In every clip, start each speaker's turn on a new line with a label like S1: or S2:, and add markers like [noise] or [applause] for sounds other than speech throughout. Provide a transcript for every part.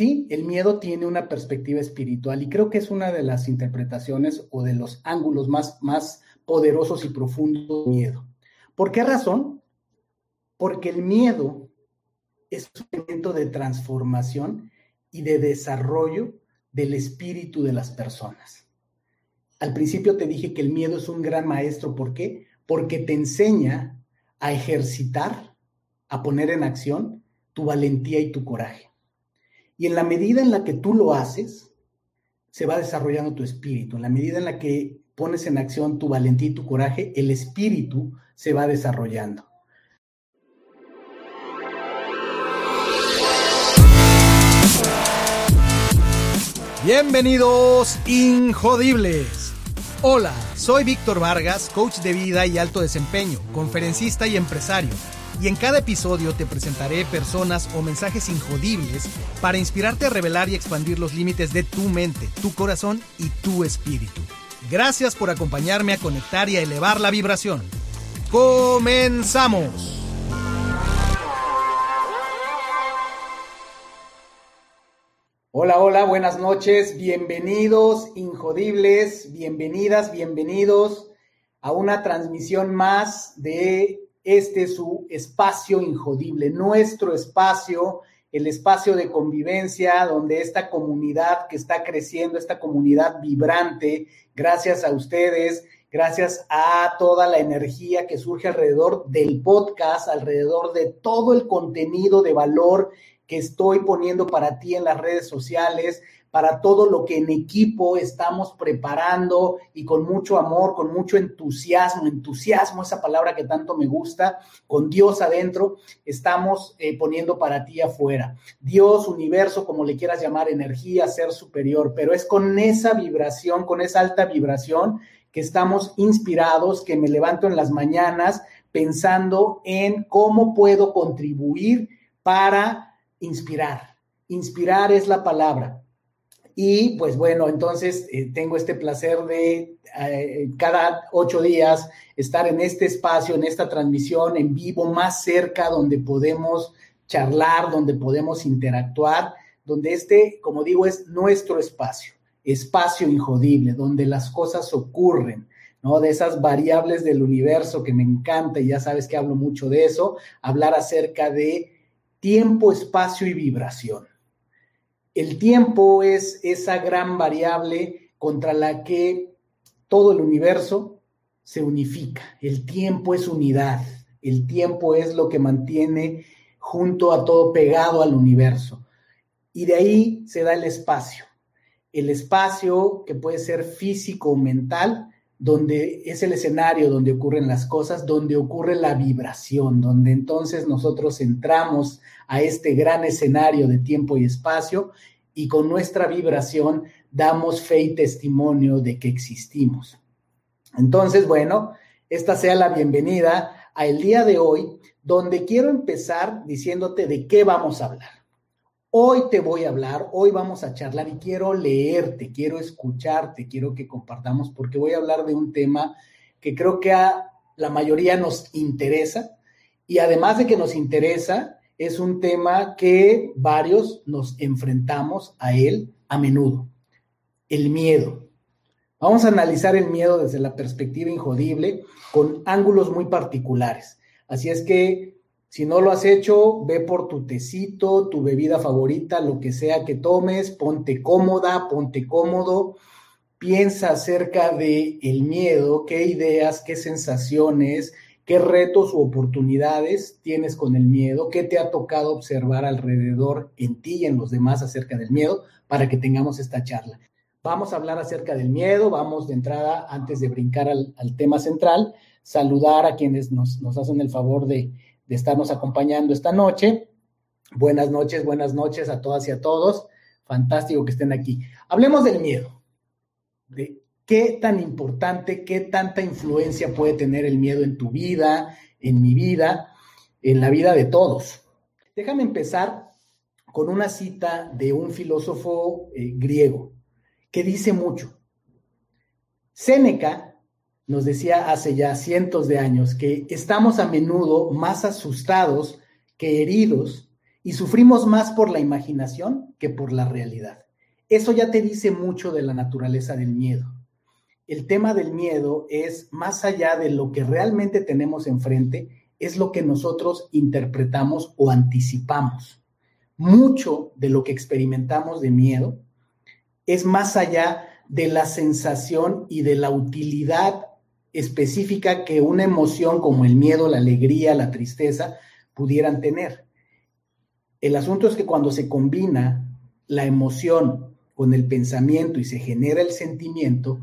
S1: Sí, el miedo tiene una perspectiva espiritual y creo que es una de las interpretaciones o de los ángulos más, más poderosos y profundos del miedo. ¿Por qué razón? Porque el miedo es un elemento de transformación y de desarrollo del espíritu de las personas. Al principio te dije que el miedo es un gran maestro. ¿Por qué? Porque te enseña a ejercitar, a poner en acción tu valentía y tu coraje. Y en la medida en la que tú lo haces, se va desarrollando tu espíritu. En la medida en la que pones en acción tu valentía y tu coraje, el espíritu se va desarrollando.
S2: Bienvenidos, Injodibles. Hola, soy Víctor Vargas, coach de vida y alto desempeño, conferencista y empresario y en cada episodio te presentaré personas o mensajes injodibles para inspirarte a revelar y expandir los límites de tu mente, tu corazón y tu espíritu. Gracias por acompañarme a conectar y a elevar la vibración. ¡Comenzamos!
S1: Hola, hola, buenas noches, bienvenidos, injodibles, bienvenidas, bienvenidos a una transmisión más de este es su espacio injodible, nuestro espacio, el espacio de convivencia donde esta comunidad que está creciendo, esta comunidad vibrante, gracias a ustedes, gracias a toda la energía que surge alrededor del podcast, alrededor de todo el contenido de valor que estoy poniendo para ti en las redes sociales, para todo lo que en equipo estamos preparando y con mucho amor, con mucho entusiasmo, entusiasmo, esa palabra que tanto me gusta, con Dios adentro, estamos eh, poniendo para ti afuera. Dios, universo, como le quieras llamar, energía, ser superior, pero es con esa vibración, con esa alta vibración que estamos inspirados, que me levanto en las mañanas pensando en cómo puedo contribuir para inspirar. Inspirar es la palabra. Y pues bueno, entonces eh, tengo este placer de eh, cada ocho días estar en este espacio, en esta transmisión en vivo, más cerca, donde podemos charlar, donde podemos interactuar, donde este, como digo, es nuestro espacio, espacio injodible, donde las cosas ocurren, ¿no? De esas variables del universo que me encanta y ya sabes que hablo mucho de eso, hablar acerca de tiempo, espacio y vibración. El tiempo es esa gran variable contra la que todo el universo se unifica. El tiempo es unidad. El tiempo es lo que mantiene junto a todo pegado al universo. Y de ahí se da el espacio. El espacio que puede ser físico o mental, donde es el escenario donde ocurren las cosas, donde ocurre la vibración, donde entonces nosotros entramos a este gran escenario de tiempo y espacio y con nuestra vibración damos fe y testimonio de que existimos. Entonces, bueno, esta sea la bienvenida a el día de hoy, donde quiero empezar diciéndote de qué vamos a hablar. Hoy te voy a hablar, hoy vamos a charlar y quiero leerte, quiero escucharte, quiero que compartamos, porque voy a hablar de un tema que creo que a la mayoría nos interesa y además de que nos interesa, es un tema que varios nos enfrentamos a él a menudo. El miedo. Vamos a analizar el miedo desde la perspectiva injodible con ángulos muy particulares. Así es que si no lo has hecho, ve por tu tecito, tu bebida favorita, lo que sea que tomes, ponte cómoda, ponte cómodo, piensa acerca de el miedo, qué ideas, qué sensaciones, ¿Qué retos u oportunidades tienes con el miedo? ¿Qué te ha tocado observar alrededor en ti y en los demás acerca del miedo para que tengamos esta charla? Vamos a hablar acerca del miedo, vamos de entrada, antes de brincar al, tema central, saludar a quienes nos, hacen el favor de, de estarnos acompañando esta noche. Buenas noches, buenas noches a todas y a todos. Fantástico que estén aquí. Hablemos del miedo, de qué tan importante, qué tanta influencia puede tener el miedo en tu vida, en mi vida, en la vida de todos. Déjame empezar con una cita de un filósofo eh, griego que dice mucho. Séneca nos decía hace ya cientos de años que estamos a menudo más asustados que heridos y sufrimos más por la imaginación que por la realidad. Eso ya te dice mucho de la naturaleza del miedo. El tema del miedo es más allá de lo que realmente tenemos enfrente, es lo que nosotros interpretamos o anticipamos. Mucho de lo que experimentamos de miedo es más allá de la sensación y de la utilidad específica que una emoción como el miedo, la alegría, la tristeza pudieran tener. El asunto es que cuando se combina la emoción con el pensamiento y se genera el sentimiento,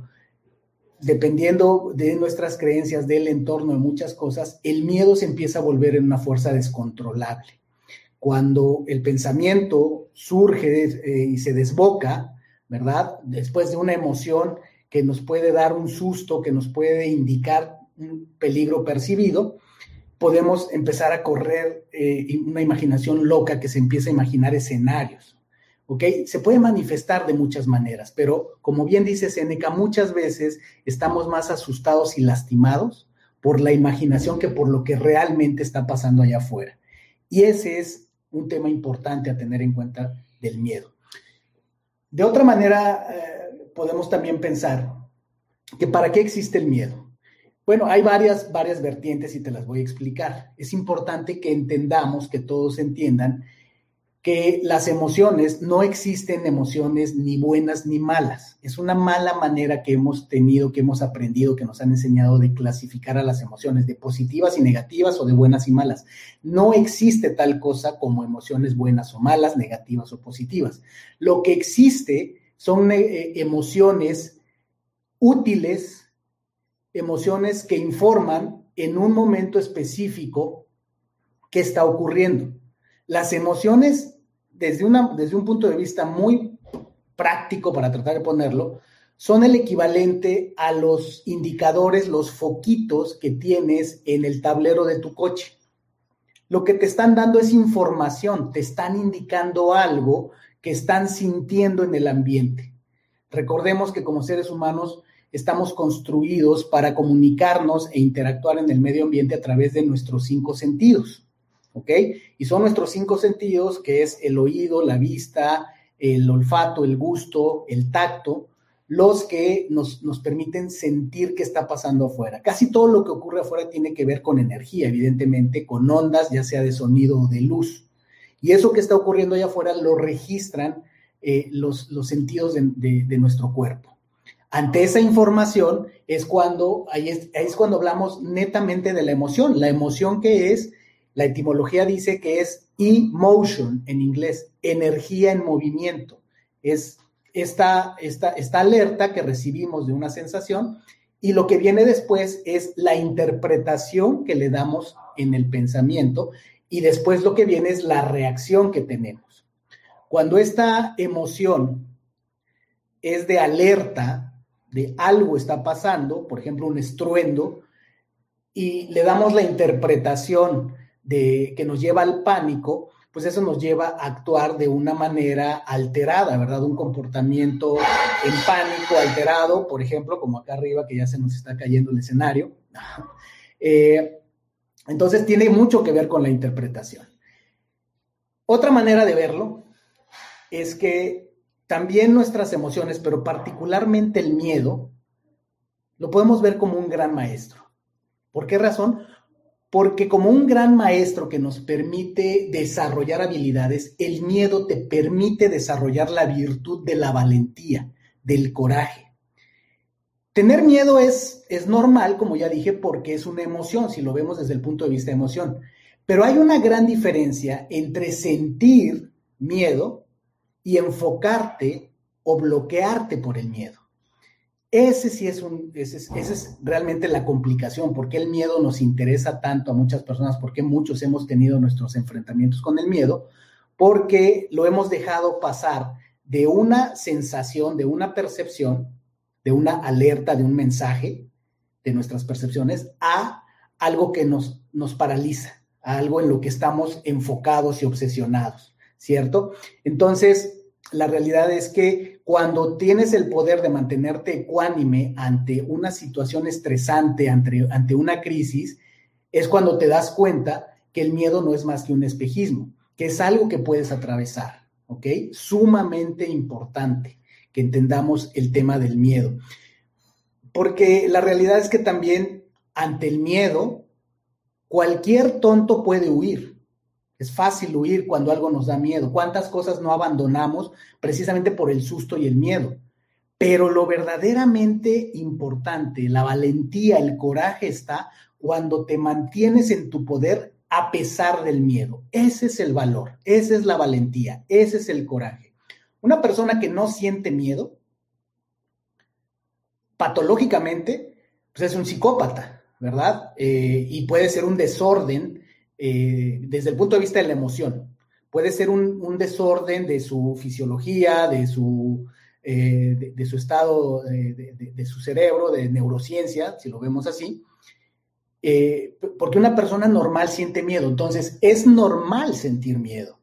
S1: dependiendo de nuestras creencias, del entorno, de muchas cosas, el miedo se empieza a volver en una fuerza descontrolable. Cuando el pensamiento surge eh, y se desboca, ¿verdad? Después de una emoción que nos puede dar un susto, que nos puede indicar un peligro percibido, podemos empezar a correr eh, una imaginación loca que se empieza a imaginar escenarios. ¿Ok? Se puede manifestar de muchas maneras, pero como bien dice Seneca, muchas veces estamos más asustados y lastimados por la imaginación que por lo que realmente está pasando allá afuera. Y ese es un tema importante a tener en cuenta del miedo. De otra manera, eh, podemos también pensar que para qué existe el miedo. Bueno, hay varias, varias vertientes y te las voy a explicar. Es importante que entendamos, que todos entiendan que las emociones, no existen emociones ni buenas ni malas. Es una mala manera que hemos tenido, que hemos aprendido, que nos han enseñado de clasificar a las emociones, de positivas y negativas o de buenas y malas. No existe tal cosa como emociones buenas o malas, negativas o positivas. Lo que existe son eh, emociones útiles, emociones que informan en un momento específico qué está ocurriendo. Las emociones, desde, una, desde un punto de vista muy práctico, para tratar de ponerlo, son el equivalente a los indicadores, los foquitos que tienes en el tablero de tu coche. Lo que te están dando es información, te están indicando algo que están sintiendo en el ambiente. Recordemos que como seres humanos estamos construidos para comunicarnos e interactuar en el medio ambiente a través de nuestros cinco sentidos. ¿Ok? Y son nuestros cinco sentidos, que es el oído, la vista, el olfato, el gusto, el tacto, los que nos, nos, permiten sentir qué está pasando afuera. Casi todo lo que ocurre afuera tiene que ver con energía, evidentemente, con ondas, ya sea de sonido o de luz. Y eso que está ocurriendo allá afuera lo registran eh, los, los, sentidos de nuestro cuerpo. Ante esa información es cuando, ahí es, cuando hablamos netamente de la emoción. La emoción que es, la etimología dice que es emotion en inglés, energía en movimiento. Es esta, esta, esta alerta que recibimos de una sensación y lo que viene después es la interpretación que le damos en el pensamiento y después lo que viene es la reacción que tenemos. Cuando esta emoción es de alerta, de algo está pasando, por ejemplo, un estruendo, y le damos la interpretación de que nos lleva al pánico, pues eso nos lleva a actuar de una manera alterada, ¿verdad? Un comportamiento en pánico, alterado, por ejemplo, como acá arriba, que ya se nos está cayendo el escenario. [laughs] Eh, entonces tiene mucho que ver con la interpretación. Otra manera de verlo es que también nuestras emociones, pero particularmente el miedo, lo podemos ver como un gran maestro. ¿Por qué razón? Porque como un gran maestro que nos permite desarrollar habilidades, el miedo te permite desarrollar la virtud de la valentía, del coraje. Tener miedo es, es normal, como ya dije, porque es una emoción, si lo vemos desde el punto de vista de emoción. Pero hay una gran diferencia entre sentir miedo y enfocarte o bloquearte por el miedo. Ese sí es un, ese es, realmente la complicación, porque el miedo nos interesa tanto a muchas personas, porque muchos hemos tenido nuestros enfrentamientos con el miedo, porque lo hemos dejado pasar de una sensación, de una percepción, de una alerta, de un mensaje, de nuestras percepciones, a algo que nos, nos paraliza, a algo en lo que estamos enfocados y obsesionados, ¿cierto? Entonces, la realidad es que cuando tienes el poder de mantenerte ecuánime ante una situación estresante, ante, ante una crisis, es cuando te das cuenta que el miedo no es más que un espejismo, que es algo que puedes atravesar, ¿ok? Sumamente importante que entendamos el tema del miedo. Porque la realidad es que también ante el miedo, cualquier tonto puede huir. Es fácil huir cuando algo nos da miedo. ¿Cuántas cosas no abandonamos precisamente por el susto y el miedo? Pero lo verdaderamente importante, la valentía, el coraje está cuando te mantienes en tu poder a pesar del miedo. Ese es el valor, esa es la valentía, ese es el coraje. Una persona que no siente miedo, patológicamente, pues es un psicópata, ¿verdad? Eh, y puede ser un desorden eh, desde el punto de vista de la emoción. Puede ser un, desorden de su fisiología, de su, eh, de, su estado, de, su cerebro, de neurociencia, si lo vemos así, porque una persona normal siente miedo. Entonces, es normal sentir miedo.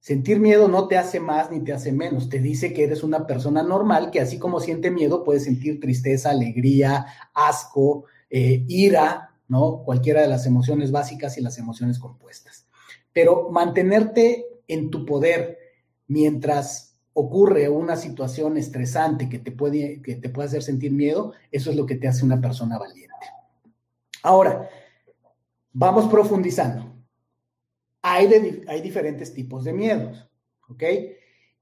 S1: Sentir miedo no te hace más ni te hace menos, te dice que eres una persona normal que así como siente miedo puede sentir tristeza, alegría, asco, eh, ira, ¿no? Cualquiera de las emociones básicas y las emociones compuestas. Pero mantenerte en tu poder mientras ocurre una situación estresante que te puede, que te puede hacer sentir miedo, eso es lo que te hace una persona valiente. Ahora, vamos profundizando hay, hay diferentes tipos de miedos, ¿ok?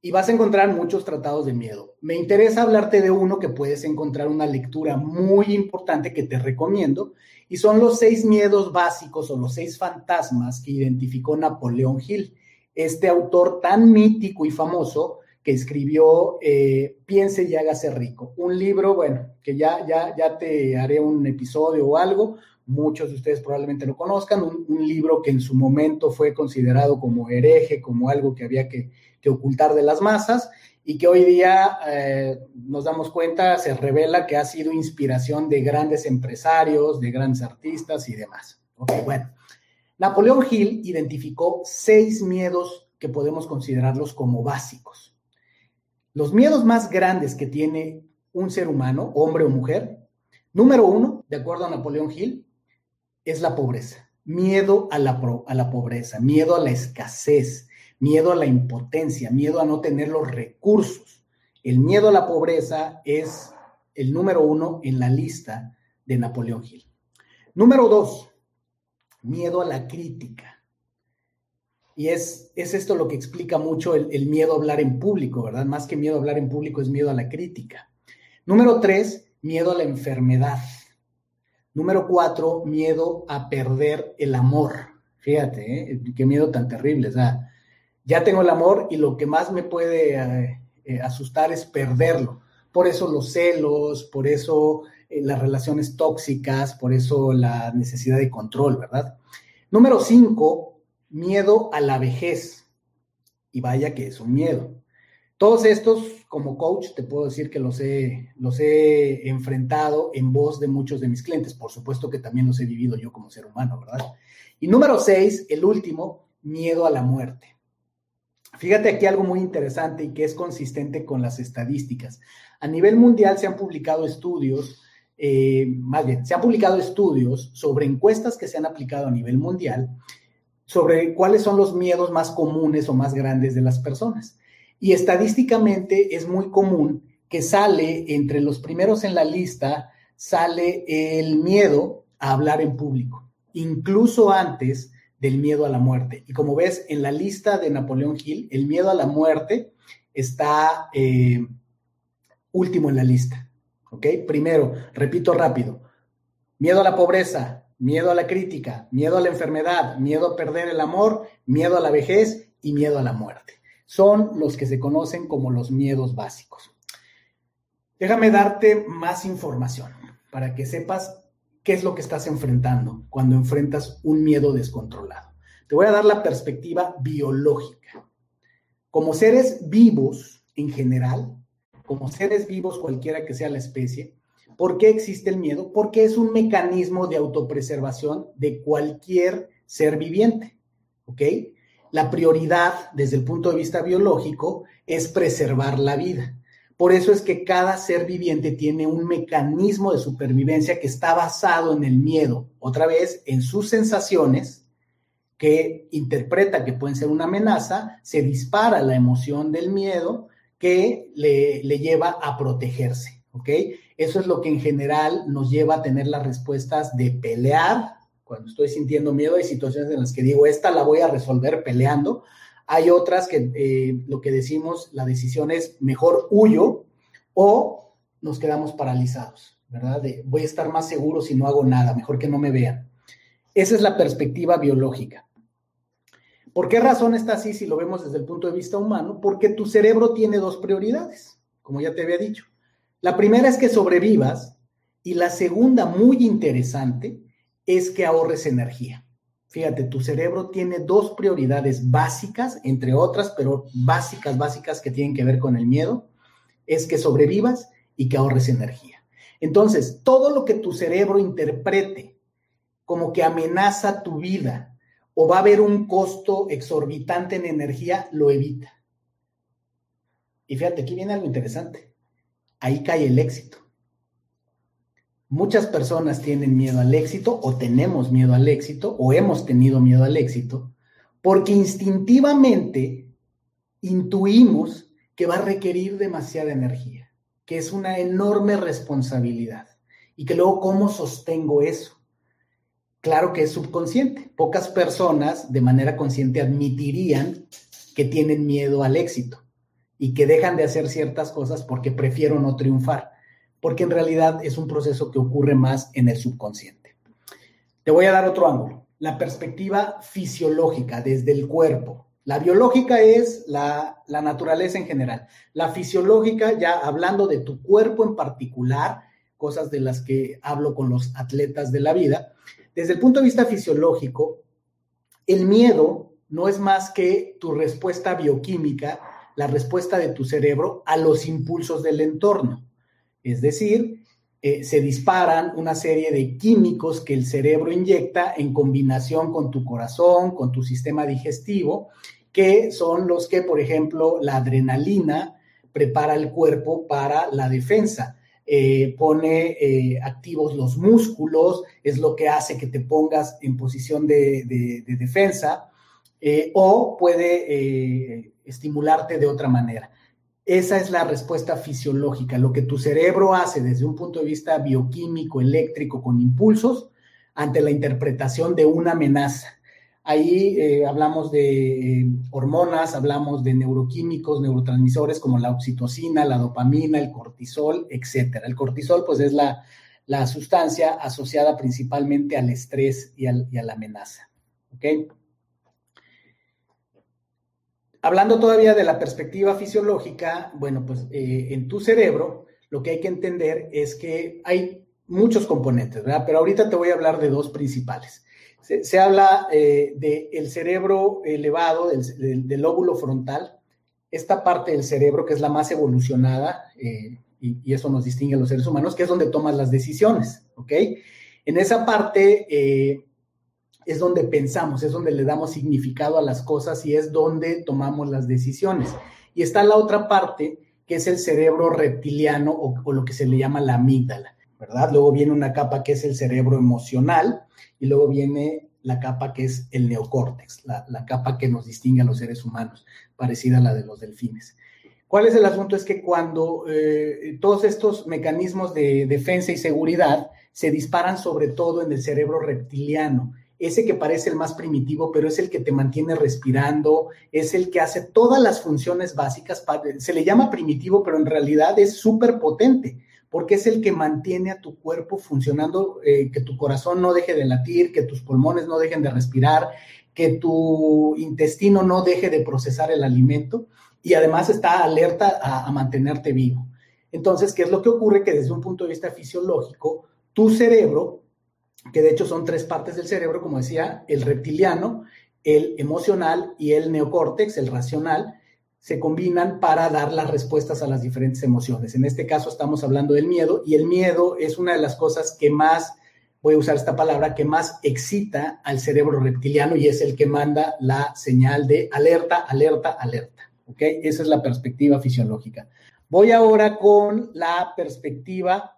S1: Y vas a encontrar muchos tratados de miedo. Me interesa hablarte de uno que puedes encontrar una lectura muy importante que te recomiendo, y son los seis miedos básicos o los seis fantasmas que identificó Napoleón Hill, este autor tan mítico y famoso que escribió eh, Piense y hágase rico, un libro, bueno, que ya, ya, ya te haré un episodio o algo, muchos de ustedes probablemente lo conozcan, un, libro que en su momento fue considerado como hereje, como algo que había que, ocultar de las masas y que hoy día eh, nos damos cuenta, se revela que ha sido inspiración de grandes empresarios, de grandes artistas y demás. Ok, bueno. Napoleón Hill identificó seis miedos que podemos considerarlos como básicos. Los miedos más grandes que tiene un ser humano, hombre o mujer, número uno, de acuerdo a Napoleón Hill, es la pobreza. Miedo a la, a la pobreza, miedo a la escasez, miedo a la impotencia, miedo a no tener los recursos. El miedo a la pobreza es el número uno en la lista de Napoleón Hill. Número dos, miedo a la crítica. Y es, es esto lo que explica mucho el, el, miedo a hablar en público, ¿verdad? Más que miedo a hablar en público es miedo a la crítica. Número tres, miedo a la enfermedad. Número cuatro, miedo a perder el amor. Fíjate, ¿eh? qué miedo tan terrible. O sea, ya tengo el amor y lo que más me puede eh, eh, asustar es perderlo. Por eso los celos, por eso las relaciones tóxicas, por eso la necesidad de control, ¿verdad? Número cinco, miedo a la vejez. Y vaya que es un miedo. Todos estos, como coach, te puedo decir que los he, los he enfrentado en voz de muchos de mis clientes. Por supuesto que también los he vivido yo como ser humano, ¿verdad? Y número seis, el último, miedo a la muerte. Fíjate aquí algo muy interesante y que es consistente con las estadísticas. A nivel mundial se han publicado estudios, eh, más bien, se han publicado estudios sobre encuestas que se han aplicado a nivel mundial sobre cuáles son los miedos más comunes o más grandes de las personas. Y estadísticamente es muy común que sale entre los primeros en la lista, sale el miedo a hablar en público, incluso antes del miedo a la muerte. Y como ves, en la lista de Napoleón Hill, el miedo a la muerte está eh, último en la lista. ¿Ok? Primero, repito rápido, miedo a la pobreza, miedo a la crítica, miedo a la enfermedad, miedo a perder el amor, miedo a la vejez y miedo a la muerte son los que se conocen como los miedos básicos. Déjame darte más información para que sepas qué es lo que estás enfrentando cuando enfrentas un miedo descontrolado. Te voy a dar la perspectiva biológica. Como seres vivos en general, como seres vivos cualquiera que sea la especie, ¿por qué existe el miedo? Porque es un mecanismo de autopreservación de cualquier ser viviente. ¿Ok? La prioridad desde el punto de vista biológico es preservar la vida. Por eso es que cada ser viviente tiene un mecanismo de supervivencia que está basado en el miedo, otra vez en sus sensaciones que interpreta que pueden ser una amenaza, se dispara la emoción del miedo que le, le lleva a protegerse. Eso es lo que en general nos lleva a tener las respuestas de pelear. Cuando estoy sintiendo miedo, hay situaciones en las que digo, esta la voy a resolver peleando. Hay otras que eh, lo que decimos, la decisión es mejor huyo o nos quedamos paralizados, ¿verdad? voy a estar más seguro si no hago nada, mejor que no me vean. Esa es la perspectiva biológica. ¿Por qué razón está así si lo vemos desde el punto de vista humano? Porque tu cerebro tiene dos prioridades, como ya te había dicho. La primera es que sobrevivas y la segunda, muy interesante, es que ahorres energía. Fíjate, tu cerebro tiene dos prioridades básicas, entre otras, pero básicas, básicas que tienen que ver con el miedo, es que sobrevivas y que ahorres energía. Entonces, todo lo que tu cerebro interprete como que amenaza tu vida, o va a haber un costo exorbitante en energía, lo evita. Y fíjate, aquí viene algo interesante. Ahí cae el éxito. Muchas personas tienen miedo al éxito o tenemos miedo al éxito o hemos tenido miedo al éxito porque instintivamente intuimos que va a requerir demasiada energía, que es una enorme responsabilidad y que luego cómo sostengo eso. Claro que es subconsciente. Pocas personas de manera consciente admitirían que tienen miedo al éxito y que dejan de hacer ciertas cosas porque prefiero no triunfar, porque en realidad es un proceso que ocurre más en el subconsciente. Te voy a dar otro ángulo, la perspectiva fisiológica desde el cuerpo. La biológica es la, naturaleza en general. La fisiológica, ya hablando de tu cuerpo en particular, cosas de las que hablo con los atletas de la vida, desde el punto de vista fisiológico, el miedo no es más que tu respuesta bioquímica, la respuesta de tu cerebro a los impulsos del entorno. Es decir, eh, se disparan una serie de químicos que el cerebro inyecta en combinación con tu corazón, con tu sistema digestivo, que son los que, por ejemplo, la adrenalina prepara el cuerpo para la defensa. Eh, pone eh, activos los músculos, es lo que hace que te pongas en posición de, defensa, o puede estimularte de otra manera. Esa es la respuesta fisiológica, lo que tu cerebro hace desde un punto de vista bioquímico, eléctrico, con impulsos, ante la interpretación de una amenaza. Ahí eh, hablamos de eh, hormonas, hablamos de neuroquímicos, neurotransmisores como la oxitocina, la dopamina, el cortisol, etcétera. El cortisol, pues, es la, sustancia asociada principalmente al estrés y, a la amenaza. ¿Ok? Hablando todavía de la perspectiva fisiológica, bueno, pues eh, en tu cerebro lo que hay que entender es que hay muchos componentes, ¿verdad? Pero ahorita te voy a hablar de dos principales. Se, habla eh, del cerebro elevado, del, lóbulo frontal, esta parte del cerebro que es la más evolucionada, eh, y, eso nos distingue a los seres humanos, que es donde tomas las decisiones, ¿ok? En esa parte eh, es donde pensamos, es donde le damos significado a las cosas y es donde tomamos las decisiones. Y está la otra parte, que es el cerebro reptiliano o, lo que se le llama la amígdala, ¿verdad? Luego viene una capa que es el cerebro emocional, y luego viene la capa que es el neocórtex, la, capa que nos distingue a los seres humanos, parecida a la de los delfines. ¿Cuál es el asunto? Es que cuando eh, todos estos mecanismos de defensa y seguridad se disparan sobre todo en el cerebro reptiliano, ese que parece el más primitivo, pero es el que te mantiene respirando, es el que hace todas las funciones básicas. Se le llama primitivo, pero en realidad es súper potente porque es el que mantiene a tu cuerpo funcionando, eh, que tu corazón no deje de latir, que tus pulmones no dejen de respirar, que tu intestino no deje de procesar el alimento y además está alerta a, mantenerte vivo. Entonces, ¿qué es lo que ocurre? Que desde un punto de vista fisiológico, tu cerebro, que de hecho son tres partes del cerebro, como decía, el reptiliano, el emocional y el neocórtex, el racional, se combinan para dar las respuestas a las diferentes emociones. En este caso estamos hablando del miedo y el miedo es una de las cosas que más, voy a usar esta palabra, que más excita al cerebro reptiliano y es el que manda la señal de alerta, alerta, alerta. ¿Ok? Esa es la perspectiva fisiológica. Voy ahora con la perspectiva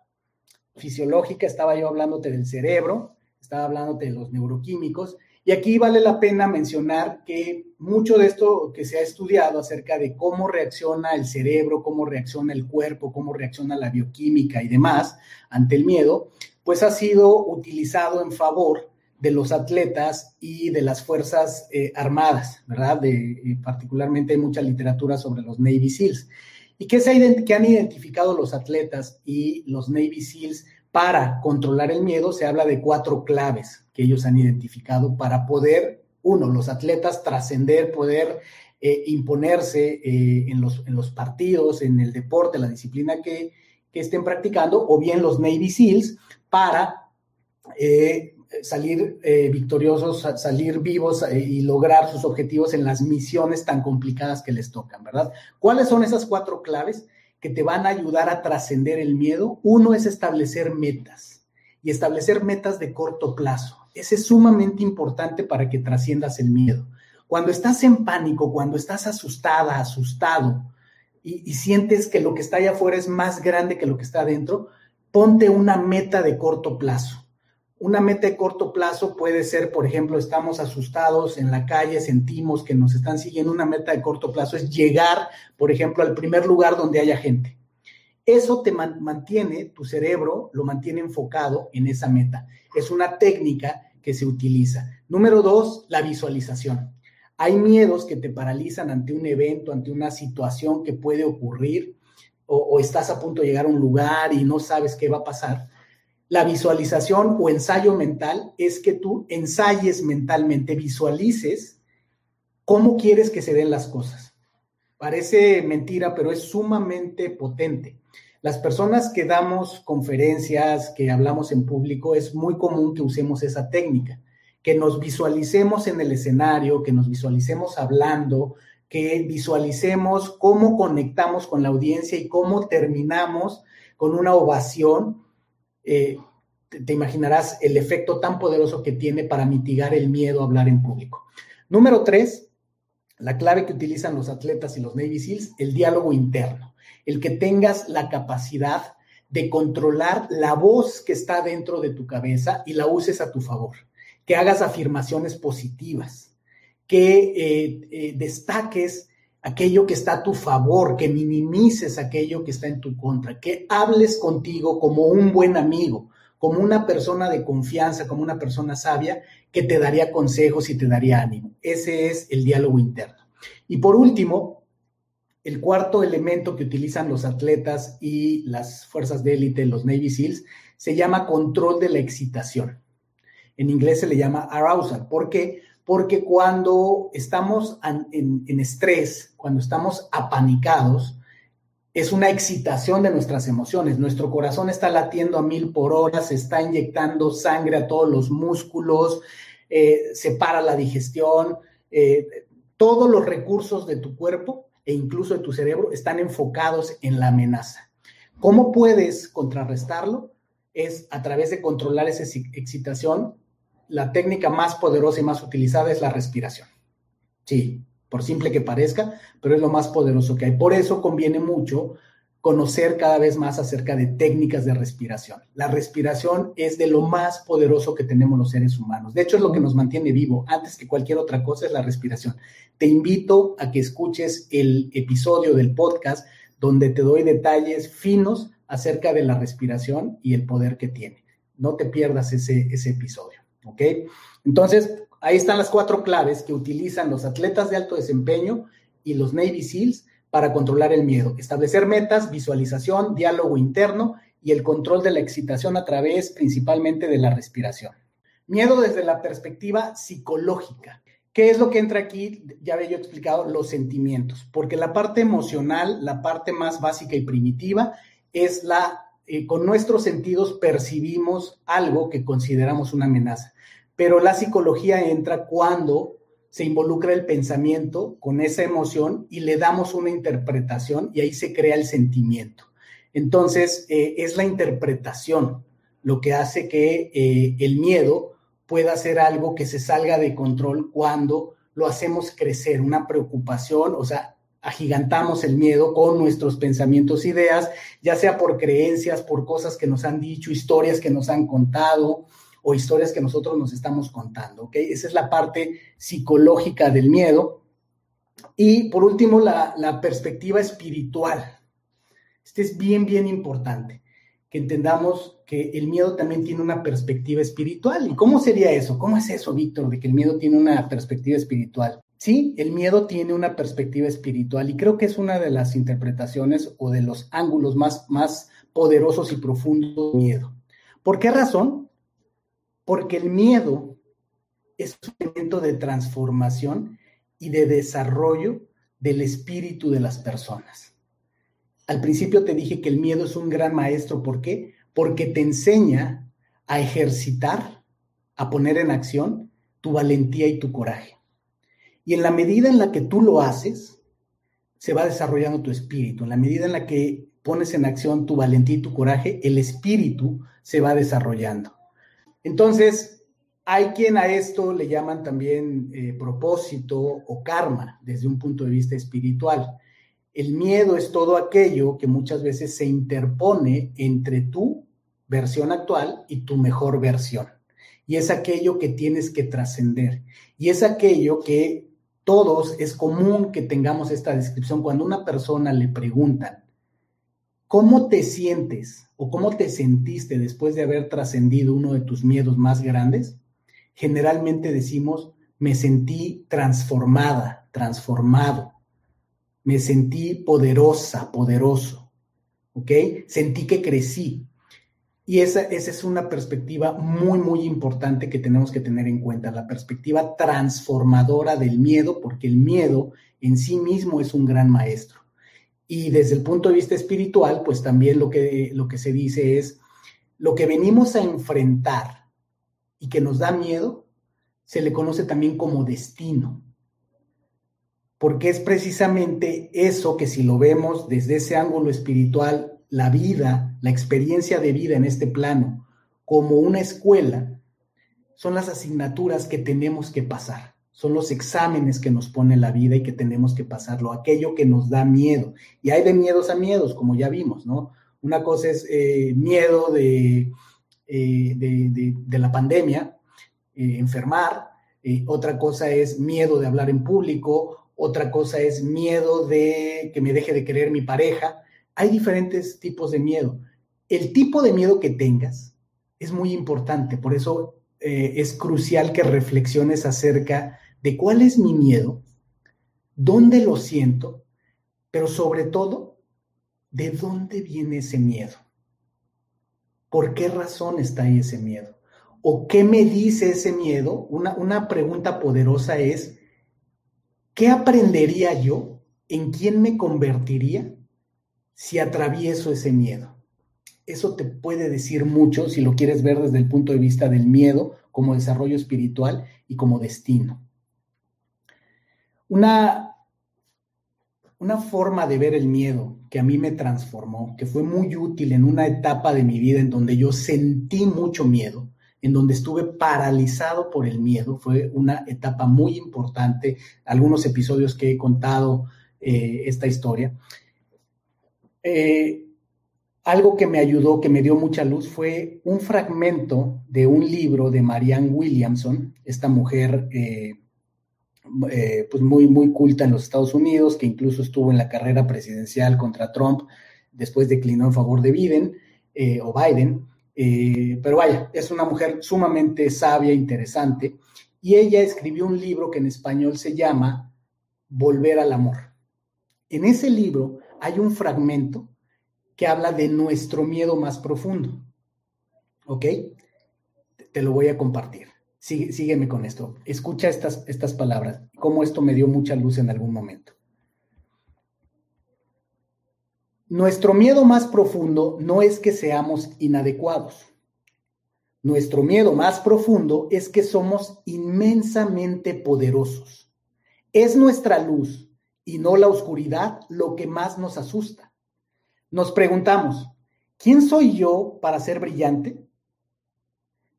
S1: fisiológica. Estaba yo hablándote del cerebro, estaba hablándote de los neuroquímicos Y aquí vale la pena mencionar que mucho de esto que se ha estudiado acerca de cómo reacciona el cerebro, cómo reacciona el cuerpo, cómo reacciona la bioquímica y demás ante el miedo, pues ha sido utilizado en favor de los atletas y de las Fuerzas eh, Armadas, ¿verdad? De, eh, particularmente hay mucha literatura sobre los Navy SEALs. ¿Y qué, se qué han identificado los atletas y los Navy SEALs para controlar el miedo? Se habla de cuatro claves que ellos han identificado para poder, uno, los atletas trascender, poder eh, imponerse en, los, en los partidos, en el deporte, la disciplina que, que estén practicando, o bien los Navy SEALs para salir eh, victoriosos, salir vivos eh, y lograr sus objetivos en las misiones tan complicadas que les tocan, ¿verdad? ¿Cuáles son esas cuatro claves que te van a ayudar a trascender el miedo? Uno es establecer metas y establecer metas de corto plazo. Ese es sumamente importante para que trasciendas el miedo. Cuando estás en pánico, cuando estás asustada, asustado y, y sientes que lo que está allá afuera es más grande que lo que está adentro, ponte una meta de corto plazo una meta de corto plazo puede ser, por ejemplo, estamos asustados en la calle, sentimos que nos están siguiendo. Una meta de corto plazo es llegar, por ejemplo, al primer lugar donde haya gente. Eso te mantiene, tu cerebro lo mantiene enfocado en esa meta. Es una técnica que se utiliza. Número dos, la visualización. Hay miedos que te paralizan ante un evento, ante una situación que puede ocurrir, o, o estás a punto de llegar a un lugar y no sabes qué va a pasar la visualización o ensayo mental es que tú ensayes mentalmente, visualices cómo quieres que se den las cosas. Parece mentira, pero es sumamente potente. Las personas que damos conferencias, que hablamos en público, es muy común que usemos esa técnica, que nos visualicemos en el escenario, que nos visualicemos hablando, que visualicemos cómo conectamos con la audiencia y cómo terminamos con una ovación eh, te, imaginarás el efecto tan poderoso que tiene para mitigar el miedo a hablar en público. Número tres, la clave que utilizan los atletas y los Navy SEALs, el diálogo interno, el que tengas la capacidad de controlar la voz que está dentro de tu cabeza y la uses a tu favor, que hagas afirmaciones positivas, que eh, eh, destaques aquello que está a tu favor, que minimices aquello que está en tu contra, que hables contigo como un buen amigo, como una persona de confianza, como una persona sabia que te daría consejos y te daría ánimo. Ese es el diálogo interno. Y por último, el cuarto elemento que utilizan los atletas y las fuerzas de élite, los Navy SEALs, se llama control de la excitación. En inglés se le llama arousal. ¿Por qué? Porque cuando estamos en, estrés, cuando estamos apanicados, es una excitación de nuestras emociones. Nuestro corazón está latiendo a mil por hora, se está inyectando sangre a todos los músculos, eh, se para la digestión, eh, todos los recursos de tu cuerpo e incluso de tu cerebro están enfocados en la amenaza. ¿Cómo puedes contrarrestarlo? Es a través de controlar esa excitación la técnica más poderosa y más utilizada es la respiración. Sí, por simple que parezca, pero es lo más poderoso que hay. Por eso conviene mucho conocer cada vez más acerca de técnicas de respiración. La respiración es de lo más poderoso que tenemos los seres humanos. De hecho, es lo que nos mantiene vivo. Antes que cualquier otra cosa es la respiración. Te invito a que escuches el episodio del podcast donde te doy detalles finos acerca de la respiración y el poder que tiene. No te pierdas ese, ese episodio. ¿Ok? Entonces, ahí están las cuatro claves que utilizan los atletas de alto desempeño y los Navy SEALs para controlar el miedo. Establecer metas, visualización, diálogo interno y el control de la excitación a través principalmente de la respiración. Miedo desde la perspectiva psicológica. ¿Qué es lo que entra aquí? Ya había yo explicado los sentimientos, porque la parte emocional, la parte más básica y primitiva, es la eh, con nuestros sentidos percibimos algo que consideramos una amenaza. Pero la psicología entra cuando se involucra el pensamiento con esa emoción y le damos una interpretación y ahí se crea el sentimiento. Entonces, eh, es la interpretación lo que hace que eh, el miedo pueda ser algo que se salga de control cuando lo hacemos crecer, una preocupación, o sea, agigantamos el miedo con nuestros pensamientos, ideas, ya sea por creencias, por cosas que nos han dicho, historias que nos han contado, o historias que nosotros nos estamos contando, ¿ok? Esa es la parte psicológica del miedo. Y por último, la, la perspectiva espiritual. Este es bien, bien importante, que entendamos que el miedo también tiene una perspectiva espiritual. ¿Y cómo sería eso? ¿Cómo es eso, Víctor, de que el miedo tiene una perspectiva espiritual? Sí, el miedo tiene una perspectiva espiritual y creo que es una de las interpretaciones o de los ángulos más, más poderosos y profundos del miedo. ¿Por qué razón? Porque el miedo es un elemento de transformación y de desarrollo del espíritu de las personas. Al principio te dije que el miedo es un gran maestro. ¿Por qué? Porque te enseña a ejercitar, a poner en acción tu valentía y tu coraje. Y en la medida en la que tú lo haces, se va desarrollando tu espíritu. En la medida en la que pones en acción tu valentía y tu coraje, el espíritu se va desarrollando. Entonces, hay quien a esto le llaman también eh, propósito o karma desde un punto de vista espiritual. El miedo es todo aquello que muchas veces se interpone entre tu versión actual y tu mejor versión. Y es aquello que tienes que trascender. Y es aquello que todos es común que tengamos esta descripción. Cuando una persona le preguntan, ¿cómo te sientes o cómo te sentiste después de haber trascendido uno de tus miedos más grandes? Generalmente decimos, me sentí transformada, transformado. Me sentí poderosa, poderoso. ¿Ok? Sentí que crecí. Y esa, esa, es una perspectiva muy, muy importante que tenemos que tener en cuenta, la perspectiva transformadora del miedo, porque el miedo en sí mismo es un gran maestro. Y desde el punto de vista espiritual, pues también lo que, lo que se dice es, lo que venimos a enfrentar y que nos da miedo, se le conoce también como destino. Porque es precisamente eso que si lo vemos desde ese ángulo espiritual, la vida, la experiencia de vida en este plano, como una escuela, son las asignaturas que tenemos que pasar, son los exámenes que nos pone la vida y que tenemos que pasarlo, aquello que nos da miedo. Y hay de miedos a miedos, como ya vimos, ¿no? Una cosa es eh, miedo de, eh, de, la pandemia, eh, enfermar, otra cosa es miedo de hablar en público, otra cosa es miedo de que me deje de querer mi pareja, hay diferentes tipos de miedo. El tipo de miedo que tengas es muy importante, por eso eh, es crucial que reflexiones acerca de cuál es mi miedo, dónde lo siento, pero sobre todo, de dónde viene ese miedo. ¿Por qué razón está ahí ese miedo? ¿O qué me dice ese miedo? Una, una pregunta poderosa es, ¿qué aprendería yo? ¿En quién me convertiría si atravieso ese miedo. Eso te puede decir mucho si lo quieres ver desde el punto de vista del miedo como desarrollo espiritual y como destino. Una, una forma de ver el miedo que a mí me transformó, que fue muy útil en una etapa de mi vida en donde yo sentí mucho miedo, en donde estuve paralizado por el miedo, fue una etapa muy importante, algunos episodios que he contado eh, esta historia, eh, algo que me ayudó, que me dio mucha luz, fue un fragmento de un libro de Marianne Williamson, esta mujer eh, eh, pues muy, muy culta en los Estados Unidos, que incluso estuvo en la carrera presidencial contra Trump, después declinó en favor de Biden o Biden. pero vaya, es una mujer sumamente sabia, interesante, y ella escribió un libro que en español se llama Volver al Amor. En ese libro hay un fragmento que habla de nuestro miedo más profundo. ¿Ok? Te lo voy a compartir. sígueme con esto. Escucha estas, estas palabras, cómo esto me dio mucha luz en algún momento. Nuestro miedo más profundo no es que seamos inadecuados. Nuestro miedo más profundo es que somos inmensamente poderosos. Es nuestra luz y no la oscuridad lo que más nos asusta. Nos preguntamos, ¿quién soy yo para ser brillante?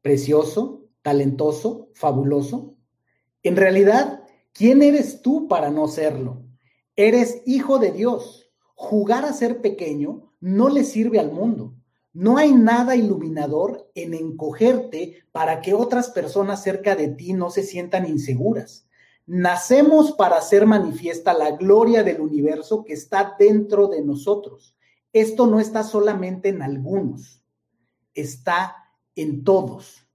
S1: ¿Precioso? ¿Talentoso? ¿Fabuloso? En realidad, ¿quién eres tú para no serlo? Eres hijo de Dios. Jugar a ser pequeño no le sirve al mundo. No hay nada iluminador en encogerte para que otras personas cerca de ti no se sientan inseguras. Nacemos para hacer manifiesta la gloria del universo que está dentro de nosotros. Esto no está solamente en algunos, está en todos.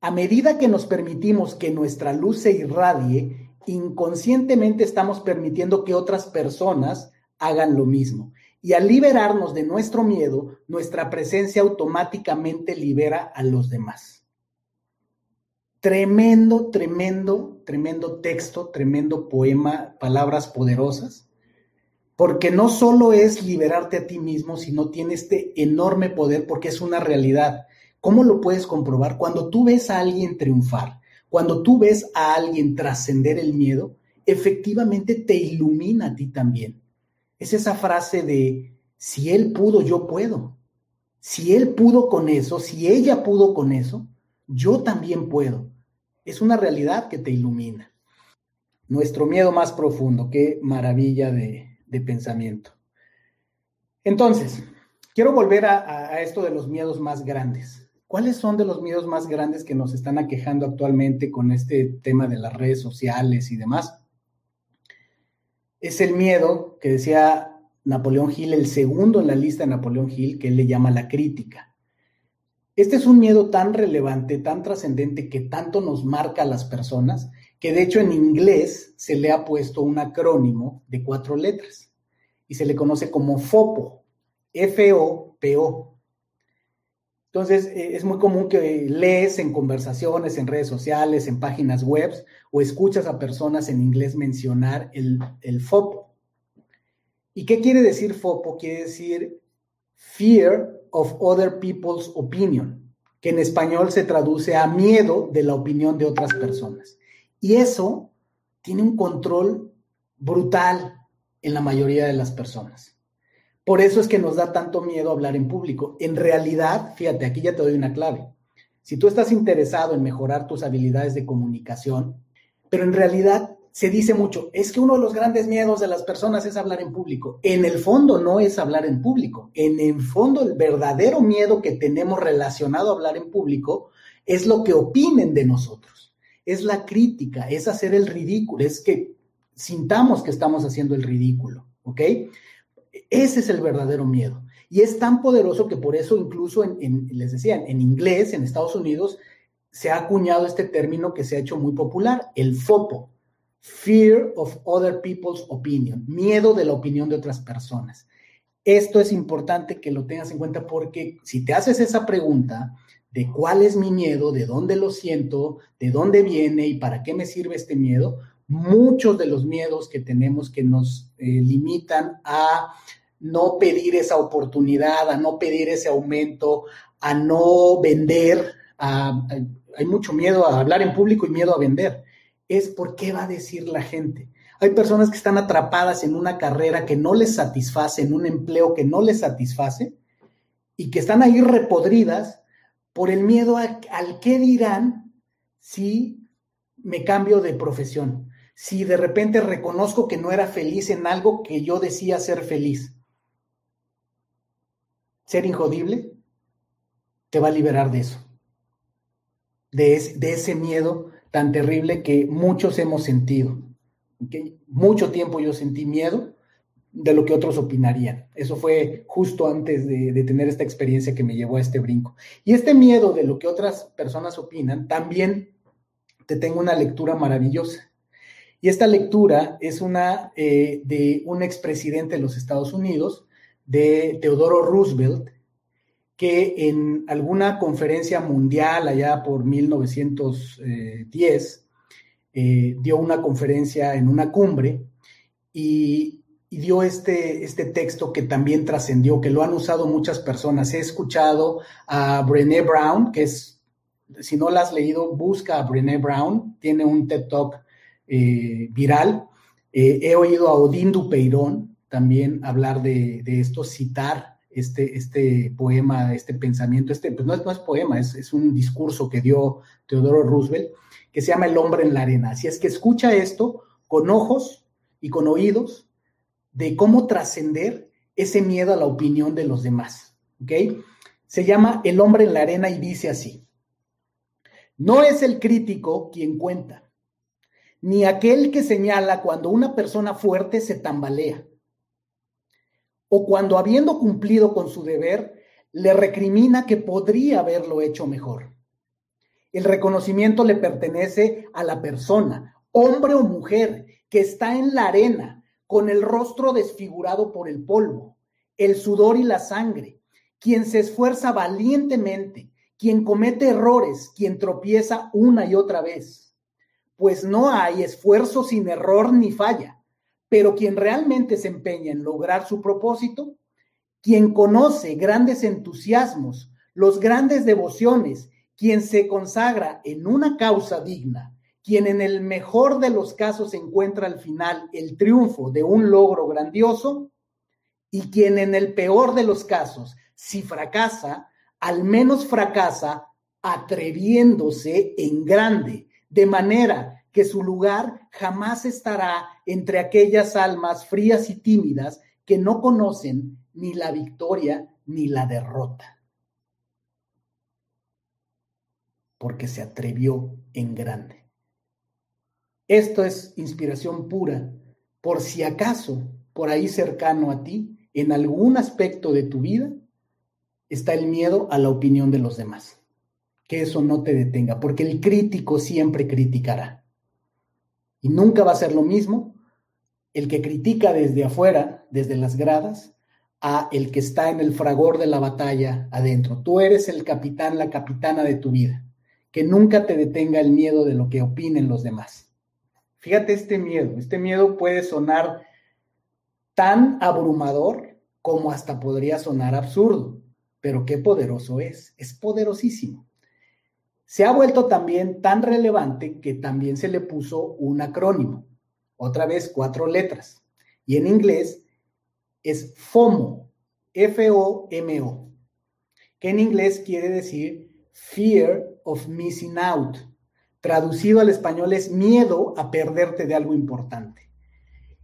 S1: A medida que nos permitimos que nuestra luz se irradie, inconscientemente estamos permitiendo que otras personas hagan lo mismo. Y al liberarnos de nuestro miedo, nuestra presencia automáticamente libera a los demás. Tremendo, tremendo, tremendo texto, tremendo poema, palabras poderosas, porque no solo es liberarte a ti mismo, sino tiene este enorme poder porque es una realidad. ¿Cómo lo puedes comprobar? Cuando tú ves a alguien triunfar, cuando tú ves a alguien trascender el miedo, efectivamente te ilumina a ti también. Es esa frase de, si él pudo, yo puedo. Si él pudo con eso, si ella pudo con eso, yo también puedo. Es una realidad que te ilumina. Nuestro miedo más profundo, qué maravilla de, pensamiento. Entonces, quiero volver a, a esto de los miedos más grandes. ¿Cuáles son de los miedos más grandes que nos están aquejando actualmente con este tema de las redes sociales y demás? es el miedo que decía Napoleón Hill, el segundo en la lista de Napoleón Hill, que él le llama la crítica. Este es un miedo tan relevante, tan trascendente, que tanto nos marca a las personas, que de hecho en inglés se le ha puesto un acrónimo de cuatro letras y se le conoce como FOPO, F-O-P-O. Entonces, eh, es muy común que lees en conversaciones, en redes sociales, en páginas web o escuchas a personas en inglés mencionar el, el FOPO. ¿Y qué quiere decir FOPO? Quiere decir Fear of Other People's Opinion, que en español se traduce a miedo de la opinión de otras personas. Y eso tiene un control brutal en la mayoría de las personas. Por eso es que nos da tanto miedo hablar en público. En realidad, fíjate, aquí ya te doy una clave. Si tú estás interesado en mejorar tus habilidades de comunicación, pero en realidad se dice mucho, es que uno de los grandes miedos de las personas es hablar en público. En el fondo no es hablar en público. En el fondo el verdadero miedo que tenemos relacionado a hablar en público es lo que opinen de nosotros. Es la crítica, es hacer el ridículo, es que sintamos que estamos haciendo el ridículo, ¿ok? Ese es el verdadero miedo. Y es tan poderoso que por eso incluso, en, les decía, en inglés, en Estados Unidos, se ha acuñado este término que se ha hecho muy popular, el FOPO, Fear of Other People's Opinion, miedo de la opinión de otras personas. Esto es importante que lo tengas en cuenta porque si te haces esa pregunta de cuál es mi miedo, de dónde lo siento, de dónde viene y para qué me sirve este miedo, muchos de los miedos que tenemos que nos eh, limitan a no pedir esa oportunidad, a no pedir ese aumento, a no vender. hay mucho miedo a hablar en público y miedo a vender. Es por qué va a decir la gente. Hay personas que están atrapadas en una carrera que no les satisface, en un empleo que no les satisface y que están ahí repodridas por el miedo al qué dirán si me cambio de profesión si de repente reconozco que no era feliz en algo que yo decía ser feliz. Ser injodible te va a liberar de eso, de, ese miedo tan terrible que muchos hemos sentido. Mucho tiempo yo sentí miedo de lo que otros opinarían. Eso fue justo antes de, tener esta experiencia que me llevó a este brinco. Y este miedo de lo que otras personas opinan, también te tengo una lectura maravillosa. Y esta lectura es una eh, de un expresidente de los Estados Unidos, de Teodoro Roosevelt, que en alguna conferencia mundial allá por 1910 eh, dio una conferencia en una cumbre y, dio este, este texto que también trascendió, que lo han usado muchas personas. He escuchado a Brené Brown, que es, si no la has leído, busca a Brené Brown, tiene un TED Talk eh, viral. Eh, he oído a Odín Dupeirón también hablar de, esto, citar este, este poema, este pensamiento, este, pues no es, no es poema, es, es, un discurso que dio Teodoro Roosevelt, que se llama El hombre en la arena. Así es que escucha esto con ojos y con oídos de cómo trascender ese miedo a la opinión de los demás. Se llama El hombre en la arena y dice así. No es el crítico quien cuenta, ni aquel que señala cuando una persona fuerte se tambalea, o cuando habiendo cumplido con su deber, le recrimina que podría haberlo hecho mejor. El reconocimiento le pertenece a la persona, hombre o mujer, que está en la arena, con el rostro desfigurado por el polvo, el sudor y la sangre, quien se esfuerza valientemente, quien comete errores, quien tropieza una y otra vez. Pues no hay esfuerzo sin error ni falla, pero quien realmente se empeña en lograr su propósito, quien conoce grandes entusiasmos, los grandes devociones, quien se consagra en una causa digna, quien en el mejor de los casos encuentra al final el triunfo de un logro grandioso y quien en el peor de los casos, si fracasa, al menos fracasa atreviéndose en grande, de manera que su lugar jamás estará entre aquellas almas frías y tímidas que no conocen ni la victoria ni la derrota. Porque se atrevió en grande. Esto es inspiración pura. Por si acaso, por ahí cercano a ti, en algún aspecto de tu vida, está el miedo a la opinión de los demás. Que eso no te detenga, porque el crítico siempre criticará. Y nunca va a ser lo mismo el que critica desde afuera, desde las gradas, a el que está en el fragor de la batalla adentro. Tú eres el capitán, la capitana de tu vida. Que nunca te detenga el miedo de lo que opinen los demás. Fíjate este miedo. Este miedo puede sonar tan abrumador como hasta podría sonar absurdo, pero qué poderoso es. Es poderosísimo. Se ha vuelto también tan relevante que también se le puso un acrónimo. Otra vez cuatro letras. Y en inglés es FOMO, F-O-M-O, que en inglés quiere decir Fear of Missing Out traducido al español es miedo a perderte de algo importante.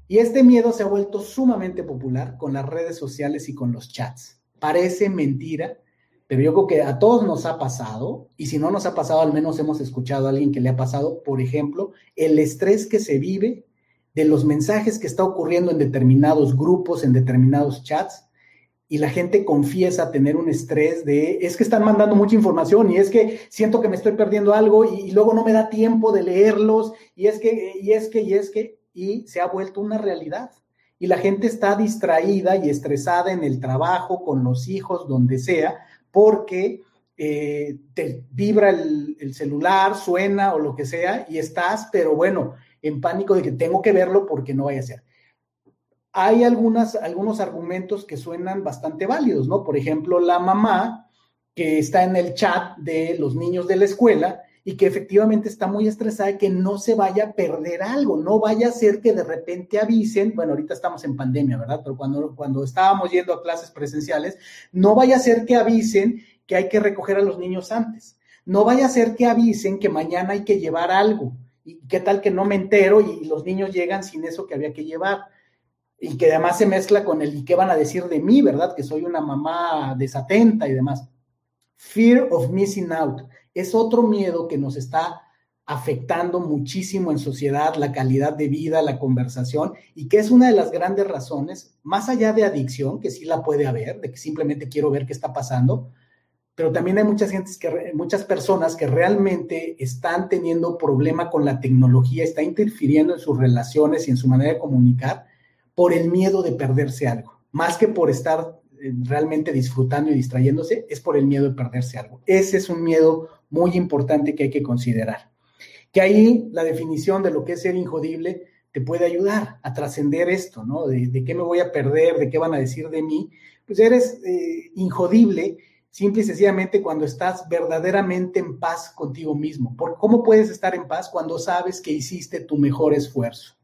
S1: Y este miedo se ha vuelto sumamente popular con las redes sociales y con los chats. Parece mentira, pero yo creo que a todos nos ha pasado, y si no nos ha pasado, al menos hemos escuchado a alguien que le ha pasado, por ejemplo, el estrés que se vive de los mensajes que está ocurriendo en determinados grupos, en determinados chats, y la gente confiesa tener un estrés de, es que están mandando mucha información y es que siento que me estoy perdiendo algo y, luego no me da tiempo de leerlos y es que, y es que, y es que, y se ha vuelto una realidad. Y la gente está distraída y estresada en el trabajo, con los hijos, donde sea, porque eh, te vibra el, el celular, suena o lo que sea y estás, pero bueno, en pánico de que tengo que verlo porque no vaya a ser hay algunas, algunos argumentos que suenan bastante válidos, ¿no? Por ejemplo, la mamá que está en el chat de los niños de la escuela y que efectivamente está muy estresada que no se vaya a perder algo, no vaya a ser que de repente avisen, bueno, ahorita estamos en pandemia, ¿verdad? Pero cuando, cuando estábamos yendo a clases presenciales, no vaya a ser que avisen que hay que recoger a los niños antes, no vaya a ser que avisen que mañana hay que llevar algo, y qué tal que no me entero y los niños llegan sin eso que había que llevar y que además se mezcla con el y qué van a decir de mí, ¿verdad? Que soy una mamá desatenta y demás. Fear of missing out es otro miedo que nos está afectando muchísimo en sociedad la calidad de vida, la conversación, y que es una de las grandes razones, más allá de adicción, que sí la puede haber, de que simplemente quiero ver qué está pasando, pero también hay muchas, gentes que, muchas personas que realmente están teniendo problema con la tecnología, está interfiriendo en sus relaciones y en su manera de comunicar, por el miedo de perderse algo, más que por estar eh, realmente disfrutando y distrayéndose, es por el miedo de perderse algo. Ese es un miedo muy importante que hay que considerar. Que ahí la definición de lo que es ser injodible te puede ayudar a trascender esto, ¿no? De, qué me voy a perder, de qué van a decir de mí. Pues eres eh, injodible simple y sencillamente cuando estás verdaderamente en paz contigo mismo. ¿Cómo puedes estar en paz cuando sabes que hiciste tu mejor esfuerzo?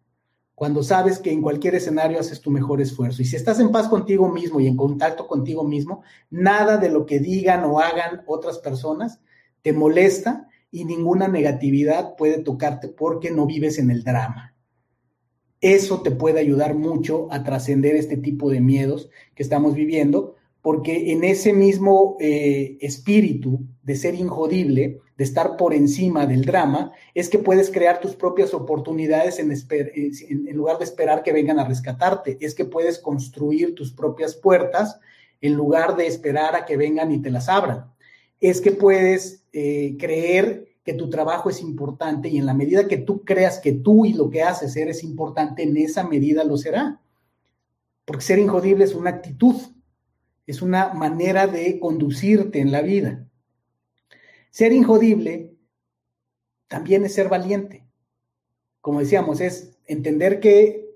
S1: Cuando sabes que en cualquier escenario haces tu mejor esfuerzo. Y si estás en paz contigo mismo y en contacto contigo mismo, nada de lo que digan o hagan otras personas te molesta y ninguna negatividad puede tocarte porque no vives en el drama. Eso te puede ayudar mucho a trascender este tipo de miedos que estamos viviendo, porque en ese mismo eh, espíritu de ser injodible, de estar por encima del drama, es que puedes crear tus propias oportunidades en, lugar de esperar que vengan a rescatarte, es que puedes construir tus propias puertas en lugar de esperar a que vengan y te las abran, es que puedes eh, creer que tu trabajo es importante y en la medida que tú creas que tú y lo que haces eres importante, en esa medida lo será. Porque ser injodible es una actitud, es una manera de conducirte en la vida. Ser injodible también es ser valiente. Como decíamos, es entender que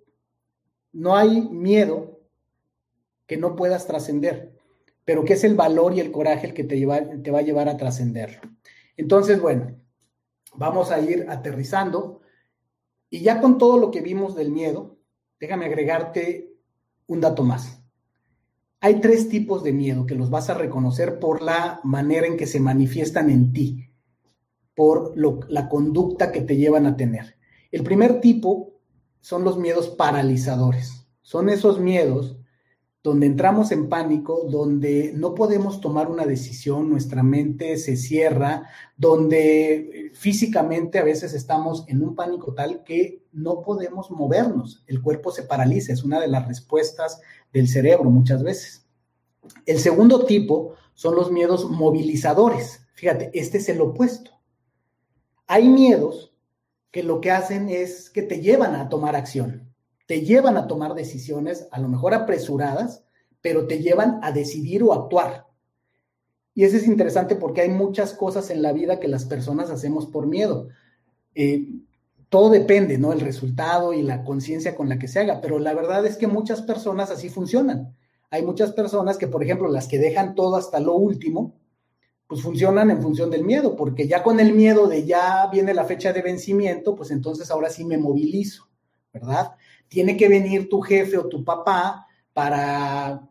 S1: no hay miedo que no puedas trascender, pero que es el valor y el coraje el que te, te va a llevar a trascenderlo. Entonces, bueno, vamos a ir aterrizando. Y ya con todo lo que vimos del miedo, déjame agregarte un dato más. Hay tres tipos de miedo que los vas a reconocer por la manera en que se manifiestan en ti, por la conducta que te llevan a tener. El primer tipo son los miedos paralizadores. Son esos miedos donde entramos en pánico, donde no podemos tomar una decisión, nuestra mente se cierra, donde físicamente a veces estamos en un pánico tal que no podemos movernos, el cuerpo se paraliza, es una de las respuestas del cerebro muchas veces. El segundo tipo son los miedos movilizadores. Fíjate, este es el opuesto. Hay miedos que lo que hacen es que te llevan a tomar acción te llevan a tomar decisiones, a lo mejor apresuradas, pero te llevan a decidir o actuar. Y eso es interesante porque hay muchas cosas en la vida que las personas hacemos por miedo. Eh, todo depende, ¿no? El resultado y la conciencia con la que se haga, pero la verdad es que muchas personas así funcionan. Hay muchas personas que, por ejemplo, las que dejan todo hasta lo último, pues funcionan en función del miedo, porque ya con el miedo de ya viene la fecha de vencimiento, pues entonces ahora sí me movilizo, ¿verdad? Tiene que venir tu jefe o tu papá para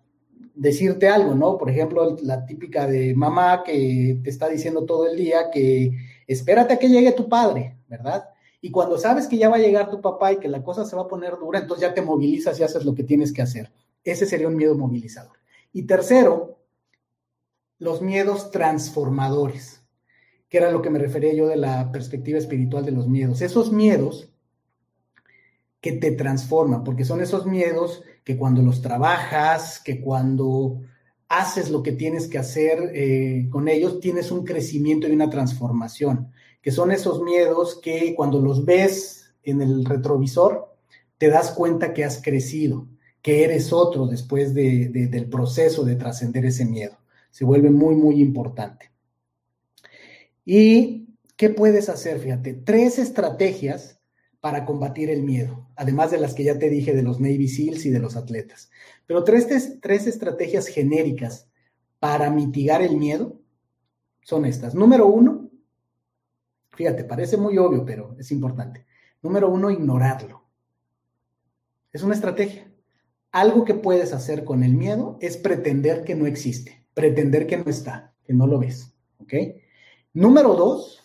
S1: decirte algo, ¿no? Por ejemplo, la típica de mamá que te está diciendo todo el día que espérate a que llegue tu padre, ¿verdad? Y cuando sabes que ya va a llegar tu papá y que la cosa se va a poner dura, entonces ya te movilizas y haces lo que tienes que hacer. Ese sería un miedo movilizador. Y tercero, los miedos transformadores, que era lo que me refería yo de la perspectiva espiritual de los miedos. Esos miedos que te transforman, porque son esos miedos que cuando los trabajas, que cuando haces lo que tienes que hacer eh, con ellos, tienes un crecimiento y una transformación, que son esos miedos que cuando los ves en el retrovisor, te das cuenta que has crecido, que eres otro después del proceso de trascender ese miedo. Se vuelve muy, muy importante. ¿Y qué puedes hacer? Fíjate, tres estrategias para combatir el miedo, además de las que ya te dije de los Navy SEALs y de los atletas. Pero tres, tres estrategias genéricas para mitigar el miedo son estas. Número uno, fíjate, parece muy obvio, pero es importante. Número uno, ignorarlo. Es una estrategia. Algo que puedes hacer con el miedo es pretender que no existe, pretender que no está, que no lo ves. ¿Ok? Número dos,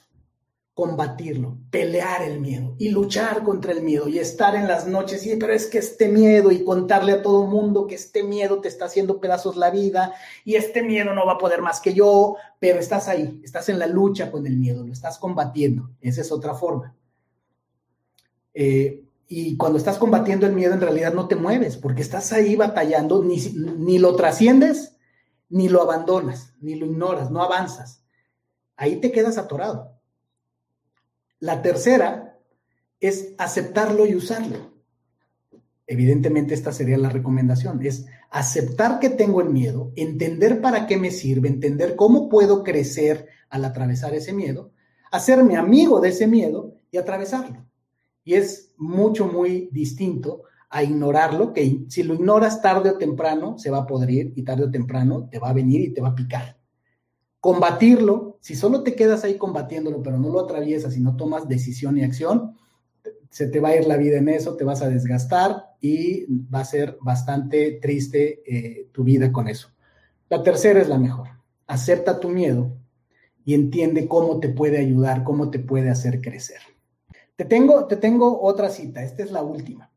S1: combatirlo, pelear el miedo y luchar contra el miedo y estar en las noches y pero es que este miedo y contarle a todo mundo que este miedo te está haciendo pedazos la vida y este miedo no va a poder más que yo, pero estás ahí, estás en la lucha con el miedo, lo estás combatiendo, esa es otra forma. Eh, y cuando estás combatiendo el miedo en realidad no te mueves porque estás ahí batallando, ni, ni lo trasciendes, ni lo abandonas, ni lo ignoras, no avanzas. Ahí te quedas atorado. La tercera es aceptarlo y usarlo. Evidentemente esta sería la recomendación, es aceptar que tengo el miedo, entender para qué me sirve, entender cómo puedo crecer al atravesar ese miedo, hacerme amigo de ese miedo y atravesarlo. Y es mucho, muy distinto a ignorarlo, que si lo ignoras tarde o temprano se va a podrir y tarde o temprano te va a venir y te va a picar combatirlo, si solo te quedas ahí combatiéndolo, pero no lo atraviesas y no tomas decisión y acción, se te va a ir la vida en eso, te vas a desgastar y va a ser bastante triste eh, tu vida con eso. La tercera es la mejor. Acepta tu miedo y entiende cómo te puede ayudar, cómo te puede hacer crecer. Te tengo, te tengo otra cita, esta es la última.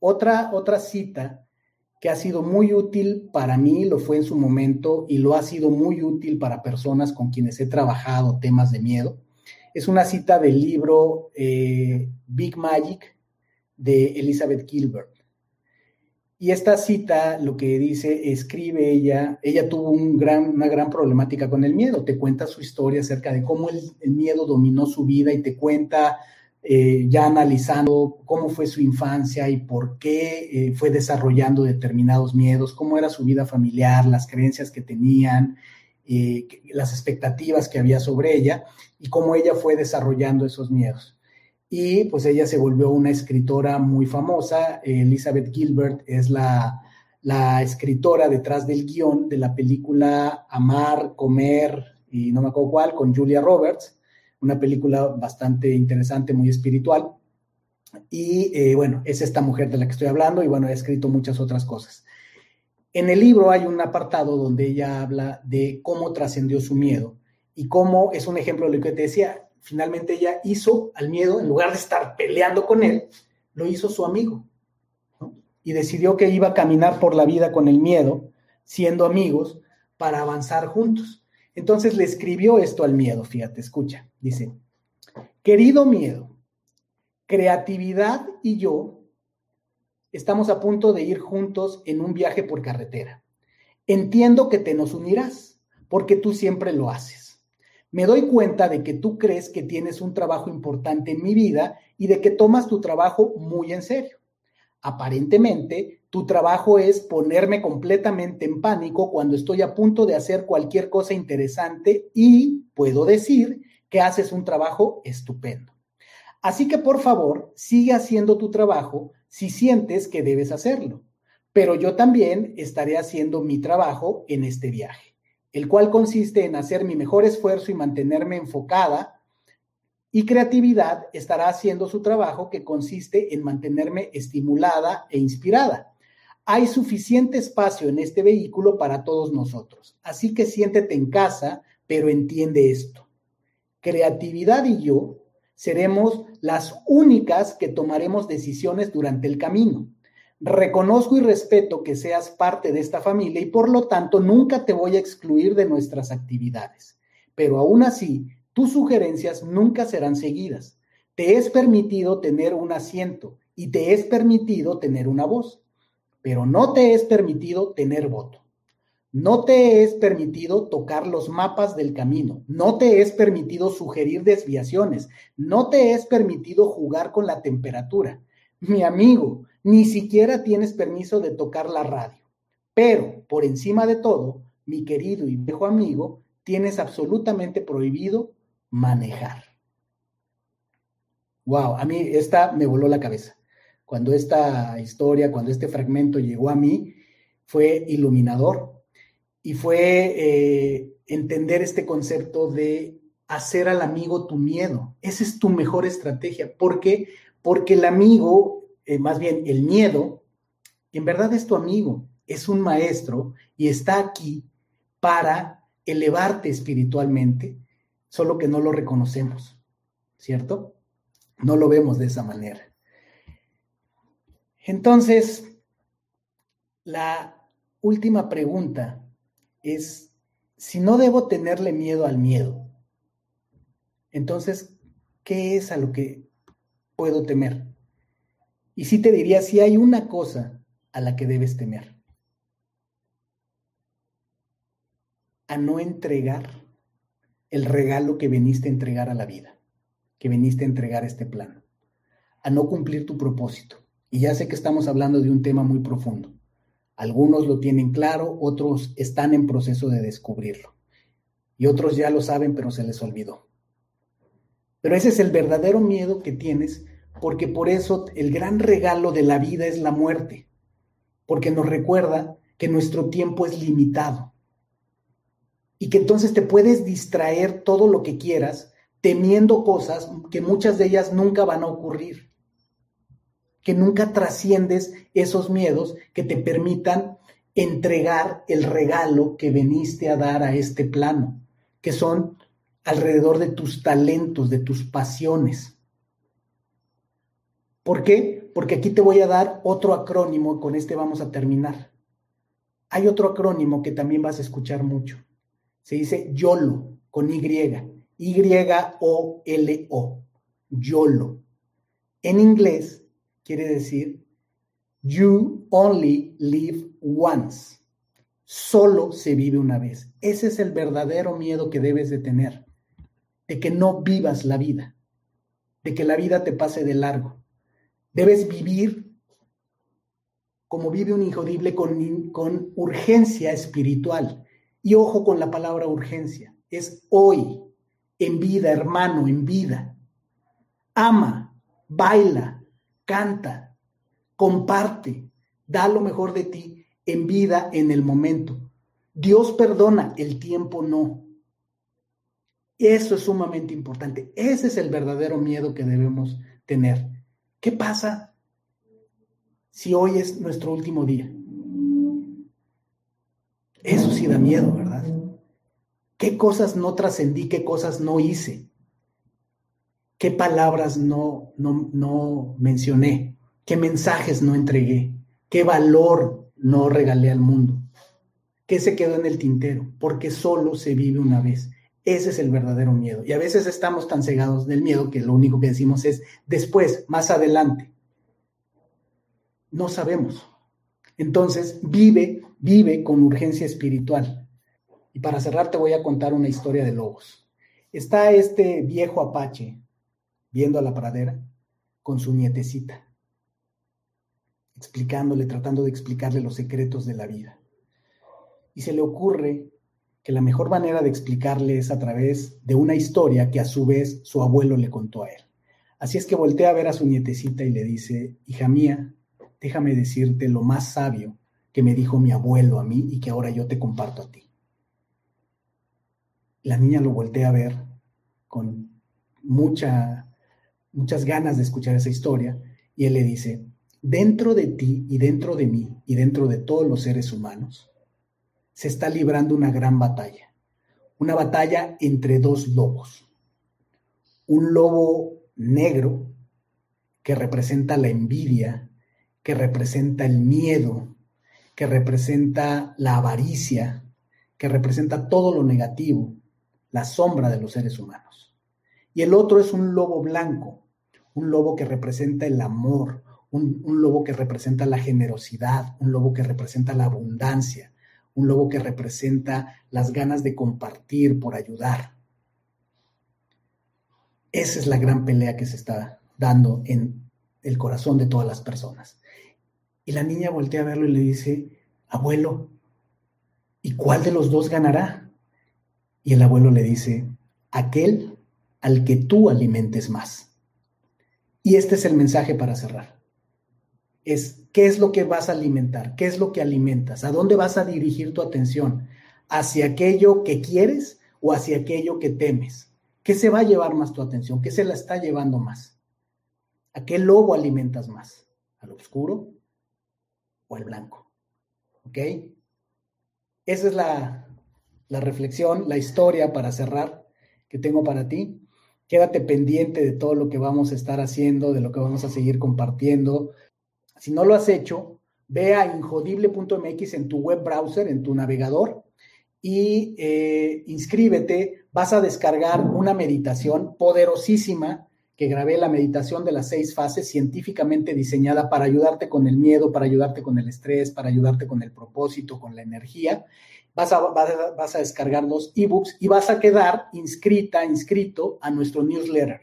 S1: Otra, otra cita que ha sido muy útil para mí, lo fue en su momento y lo ha sido muy útil para personas con quienes he trabajado temas de miedo. Es una cita del libro eh, Big Magic de Elizabeth Gilbert. Y esta cita lo que dice, escribe ella, ella tuvo un gran, una gran problemática con el miedo, te cuenta su historia acerca de cómo el, miedo dominó su vida y te cuenta eh, ya analizando cómo fue su infancia y por qué eh, fue desarrollando determinados miedos, cómo era su vida familiar, las creencias que tenían, eh, las expectativas que había sobre ella y cómo ella fue desarrollando esos miedos y pues ella se volvió una escritora muy famosa. Elizabeth Gilbert es la, escritora detrás del guion de la película Amar, Comer y no me acuerdo cuál, con Julia Roberts, una película bastante interesante, muy espiritual. Y eh, bueno, es esta mujer de la que estoy hablando y bueno, ha escrito muchas otras cosas. En el libro hay un apartado donde ella habla de cómo trascendió su miedo y cómo es un ejemplo de lo que te decía, finalmente ella hizo al miedo, en lugar de estar peleando con él, lo hizo su amigo. Y decidió que iba a caminar por la vida con el miedo, siendo amigos, para avanzar juntos. Entonces le escribió esto al miedo, fíjate, escucha, dice, querido miedo, creatividad y yo estamos a punto de ir juntos en un viaje por carretera. Entiendo que te nos unirás, porque tú siempre lo haces me doy cuenta de que tú crees que tienes un trabajo importante en mi vida y de que tomas tu trabajo muy en serio. Aparentemente, tu trabajo es ponerme completamente en pánico cuando estoy a punto de hacer cualquier cosa interesante y puedo decir que haces un trabajo estupendo. Así que por favor, sigue haciendo tu trabajo si sientes que debes hacerlo. Pero yo también estaré haciendo mi trabajo en este viaje el cual consiste en hacer mi mejor esfuerzo y mantenerme enfocada, y creatividad estará haciendo su trabajo que consiste en mantenerme estimulada e inspirada. Hay suficiente espacio en este vehículo para todos nosotros, así que siéntete en casa, pero entiende esto. Creatividad y yo seremos las únicas que tomaremos decisiones durante el camino. Reconozco y respeto que seas parte de esta familia y por lo tanto nunca te voy a excluir de nuestras actividades. Pero aún así, tus sugerencias nunca serán seguidas. Te es permitido tener un asiento y te es permitido tener una voz, pero no te es permitido tener voto. No te es permitido tocar los mapas del camino, no te es permitido sugerir desviaciones, no te es permitido jugar con la temperatura. Mi amigo, ni siquiera tienes permiso de tocar la radio. Pero, por encima de todo, mi querido y viejo amigo, tienes absolutamente prohibido manejar. Wow, a mí esta me voló la cabeza. Cuando esta historia, cuando este fragmento llegó a mí, fue iluminador y fue eh, entender este concepto de hacer al amigo tu miedo. Esa es tu mejor estrategia. ¿Por qué? Porque el amigo eh, más bien el miedo, en verdad es tu amigo, es un maestro y está aquí para elevarte espiritualmente, solo que no lo reconocemos, ¿cierto? No lo vemos de esa manera. Entonces, la última pregunta es, si no debo tenerle miedo al miedo, entonces, ¿qué es a lo que puedo temer? Y sí te diría, si hay una cosa a la que debes temer, a no entregar el regalo que veniste a entregar a la vida, que veniste a entregar este plano, a no cumplir tu propósito. Y ya sé que estamos hablando de un tema muy profundo. Algunos lo tienen claro, otros están en proceso de descubrirlo. Y otros ya lo saben, pero se les olvidó. Pero ese es el verdadero miedo que tienes porque por eso el gran regalo de la vida es la muerte, porque nos recuerda que nuestro tiempo es limitado y que entonces te puedes distraer todo lo que quieras temiendo cosas que muchas de ellas nunca van a ocurrir, que nunca trasciendes esos miedos que te permitan entregar el regalo que veniste a dar a este plano, que son alrededor de tus talentos, de tus pasiones. ¿Por qué? Porque aquí te voy a dar otro acrónimo, con este vamos a terminar. Hay otro acrónimo que también vas a escuchar mucho. Se dice YOLO, con Y. Y-O-L-O. YOLO. En inglés quiere decir You only live once. Solo se vive una vez. Ese es el verdadero miedo que debes de tener. De que no vivas la vida. De que la vida te pase de largo. Debes vivir como vive un injodible con, con urgencia espiritual. Y ojo con la palabra urgencia. Es hoy, en vida, hermano, en vida. Ama, baila, canta, comparte, da lo mejor de ti en vida, en el momento. Dios perdona, el tiempo no. Eso es sumamente importante. Ese es el verdadero miedo que debemos tener. ¿Qué pasa si hoy es nuestro último día? Eso sí da miedo, ¿verdad? ¿Qué cosas no trascendí? ¿Qué cosas no hice? ¿Qué palabras no, no, no mencioné? ¿Qué mensajes no entregué? ¿Qué valor no regalé al mundo? ¿Qué se quedó en el tintero? Porque solo se vive una vez. Ese es el verdadero miedo. Y a veces estamos tan cegados del miedo que lo único que decimos es después, más adelante. No sabemos. Entonces, vive, vive con urgencia espiritual. Y para cerrar te voy a contar una historia de lobos. Está este viejo apache viendo a la pradera con su nietecita, explicándole, tratando de explicarle los secretos de la vida. Y se le ocurre que la mejor manera de explicarle es a través de una historia que a su vez su abuelo le contó a él. Así es que voltea a ver a su nietecita y le dice, hija mía, déjame decirte lo más sabio que me dijo mi abuelo a mí y que ahora yo te comparto a ti. La niña lo voltea a ver con mucha, muchas ganas de escuchar esa historia y él le dice, dentro de ti y dentro de mí y dentro de todos los seres humanos se está librando una gran batalla, una batalla entre dos lobos. Un lobo negro que representa la envidia, que representa el miedo, que representa la avaricia, que representa todo lo negativo, la sombra de los seres humanos. Y el otro es un lobo blanco, un lobo que representa el amor, un, lobo que representa la generosidad, un lobo que representa la abundancia, un lobo que representa las ganas de compartir por ayudar. Esa es la gran pelea que se está dando en el corazón de todas las personas. Y la niña voltea a verlo y le dice, abuelo, ¿y cuál de los dos ganará? Y el abuelo le dice, aquel al que tú alimentes más. Y este es el mensaje para cerrar. Es, ¿qué es lo que vas a alimentar? ¿Qué es lo que alimentas? ¿A dónde vas a dirigir tu atención? ¿Hacia aquello que quieres o hacia aquello que temes? ¿Qué se va a llevar más tu atención? ¿Qué se la está llevando más? ¿A qué lobo alimentas más? ¿Al oscuro o al blanco? ¿Ok? Esa es la, la reflexión, la historia para cerrar que tengo para ti. Quédate pendiente de todo lo que vamos a estar haciendo, de lo que vamos a seguir compartiendo. Si no lo has hecho, ve a injodible.mx en tu web browser, en tu navegador, y eh, inscríbete. Vas a descargar una meditación poderosísima que grabé la meditación de las seis fases científicamente diseñada para ayudarte con el miedo, para ayudarte con el estrés, para ayudarte con el propósito, con la energía vas a, vas a, descargar los ebooks y vas a quedar inscrita, inscrito a nuestro newsletter,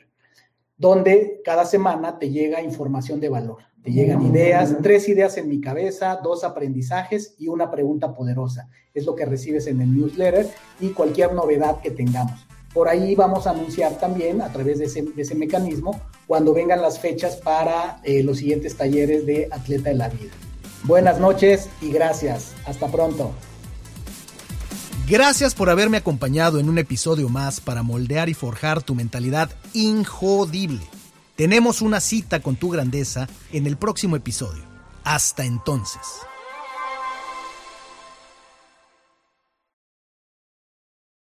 S1: donde cada semana te llega información de valor. Te llegan ideas, tres ideas en mi cabeza, dos aprendizajes y una pregunta poderosa. Es lo que recibes en el newsletter y cualquier novedad que tengamos. Por ahí vamos a anunciar también a través de ese, mecanismo cuando vengan las fechas para eh, los siguientes talleres de Atleta de la Vida. Buenas noches y gracias. Hasta pronto.
S2: Gracias por haberme acompañado en un episodio más para moldear y forjar tu mentalidad injodible. Tenemos una cita con tu grandeza en el próximo episodio. Hasta entonces.